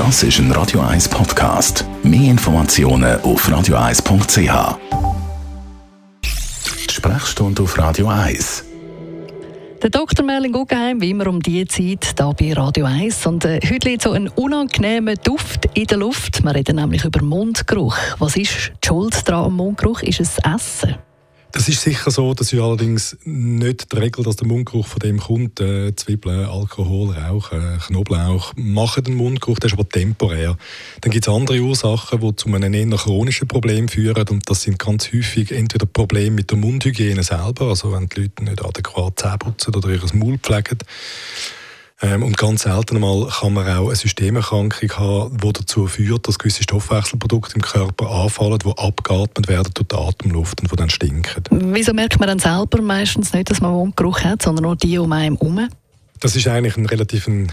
Das ist ein Radio 1 Podcast. Mehr Informationen auf radio1.ch. Die Sprechstunde auf Radio 1. Der Dr. Merlin Guggenheim, wie immer um diese Zeit, hier bei Radio 1. Und äh, heute liegt so ein unangenehmer Duft in der Luft. Wir reden nämlich über Mundgeruch. Was ist die Schuld daran am Mundgeruch? Ist es Essen? Das ist sicher so, das ist allerdings nicht die Regel, dass der Mundgeruch von dem kommt. Äh, Zwiebeln, Alkohol, Rauch, äh, Knoblauch machen den Mundgeruch, das ist aber temporär. Dann gibt es andere Ursachen, die zu einem eher chronischen Problem führen und das sind ganz häufig entweder Probleme mit der Mundhygiene selber, also wenn die Leute nicht adäquat Zähne putzen oder ihr Maul pflegen und ganz selten einmal kann man auch eine Systemerkrankung haben, die dazu führt, dass gewisse Stoffwechselprodukte im Körper anfallen, die abgeatmet werden durch die Atemluft und die dann stinken. Wieso merkt man dann selber meistens nicht, dass man Mundgeruch hat, sondern nur die um einen herum? Das ist eigentlich ein relativ ein,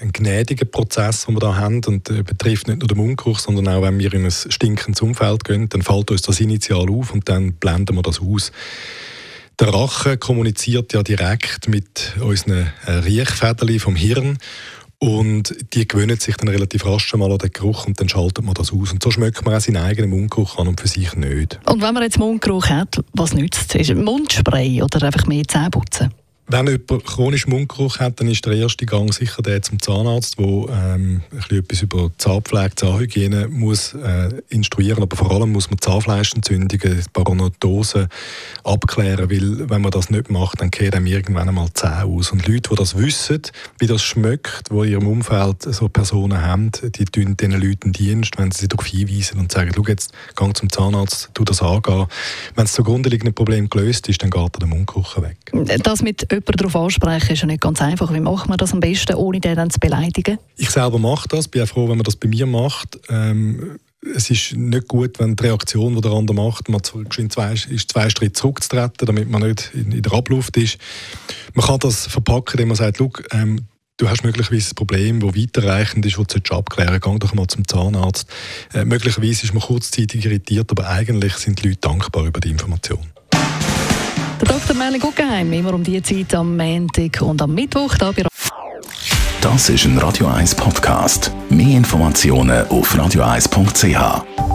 ein gnädiger Prozess, den wir da haben und äh, betrifft nicht nur den Mundgeruch, sondern auch, wenn wir in ein stinkendes Umfeld gehen, dann fällt uns das initial auf und dann blenden wir das aus. Der Rache kommuniziert ja direkt mit unseren äh, Riechfäden vom Hirn und die gewöhnen sich dann relativ rasch mal an den Geruch und dann schaltet man das aus. Und so schmeckt man auch seinen eigenen Mundgeruch an und für sich nicht. Und wenn man jetzt Mundgeruch hat, was nützt es? Mundspray oder einfach mehr Zähne putzen? Wenn jemand chronisch Mundgeruch hat, dann ist der erste Gang sicher der zum Zahnarzt, der ähm, etwas über Zahnpflege, Zahnhygiene muss äh, instruieren, aber vor allem muss man Zahnfleischentzündungen, Parodontose abklären, weil wenn man das nicht macht, dann geht einem irgendwann einmal Zähne aus. Und Leute, die das wissen, wie das schmeckt, die in ihrem Umfeld so Personen haben, die tun diesen Leuten Dienst, wenn sie sie darauf hinweisen und sagen, schau jetzt, geh zum Zahnarzt, tu das angehen. Wenn das zugrunde liegende Problem gelöst ist, dann geht der Mundgeruch weg. Das mit jemanden darauf ansprechen, ist ja nicht ganz einfach. Wie macht man das am besten, ohne den dann zu beleidigen? Ich selber mache das, bin auch froh, wenn man das bei mir macht. Ähm, es ist nicht gut, wenn die Reaktion, die der andere macht, man ist zwei Schritte zurückzutreten, damit man nicht in, in der Abluft ist. Man kann das verpacken, indem man sagt, ähm, du hast möglicherweise ein Problem, das weiterreichend ist, das du abklären Geh doch mal zum Zahnarzt. Äh, möglicherweise ist man kurzzeitig irritiert, aber eigentlich sind die Leute dankbar über die Information. Der Dr. Merlin Guggenheim, immer um die Zeit am Montag und am Mittwoch da bei Das ist ein Radio 1 Podcast. Mehr Informationen auf radio1.ch.